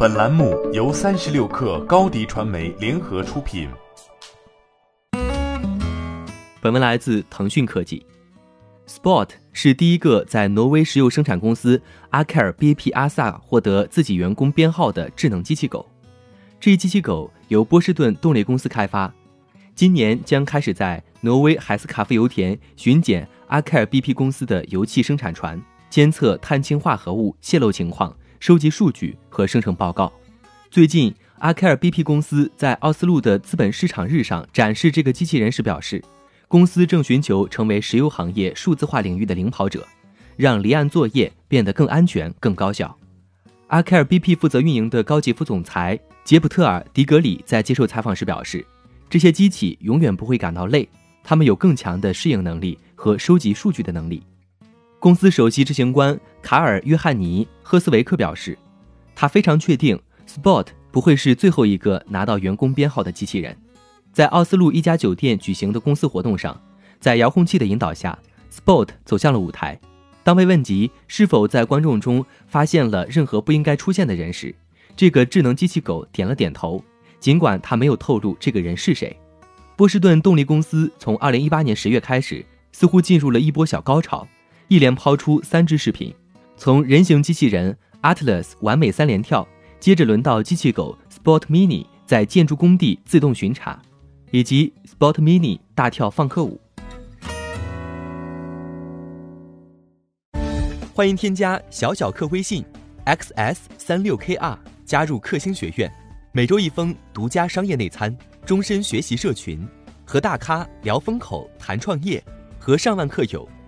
本栏目由三十六氪高低传媒联合出品。本文来自腾讯科技。Spot 是第一个在挪威石油生产公司阿凯尔 BP 阿萨获得自己员工编号的智能机器狗。这一机器狗由波士顿动力公司开发，今年将开始在挪威海斯卡夫油田巡检阿凯尔 BP 公司的油气生产船，监测碳氢化合物泄漏情况，收集数据和生成报告。最近，阿凯尔 BP 公司在奥斯陆的资本市场日上展示这个机器人时表示。公司正寻求成为石油行业数字化领域的领跑者，让离岸作业变得更安全、更高效。阿凯尔 BP 负责运营的高级副总裁杰普特尔·迪格里在接受采访时表示：“这些机器永远不会感到累，他们有更强的适应能力和收集数据的能力。”公司首席执行官卡尔·约翰尼·赫斯维克表示：“他非常确定，Spot 不会是最后一个拿到员工编号的机器人。”在奥斯陆一家酒店举行的公司活动上，在遥控器的引导下，Spot 走向了舞台。当被问及是否在观众中发现了任何不应该出现的人时，这个智能机器狗点了点头，尽管他没有透露这个人是谁。波士顿动力公司从2018年10月开始，似乎进入了一波小高潮，一连抛出三支视频，从人形机器人 Atlas 完美三连跳，接着轮到机器狗 Spot Mini 在建筑工地自动巡查。以及 Spot Mini 大跳放克舞。欢迎添加小小客微信 xs 三六 kr 加入克星学院，每周一封独家商业内参，终身学习社群，和大咖聊风口谈创业，和上万客友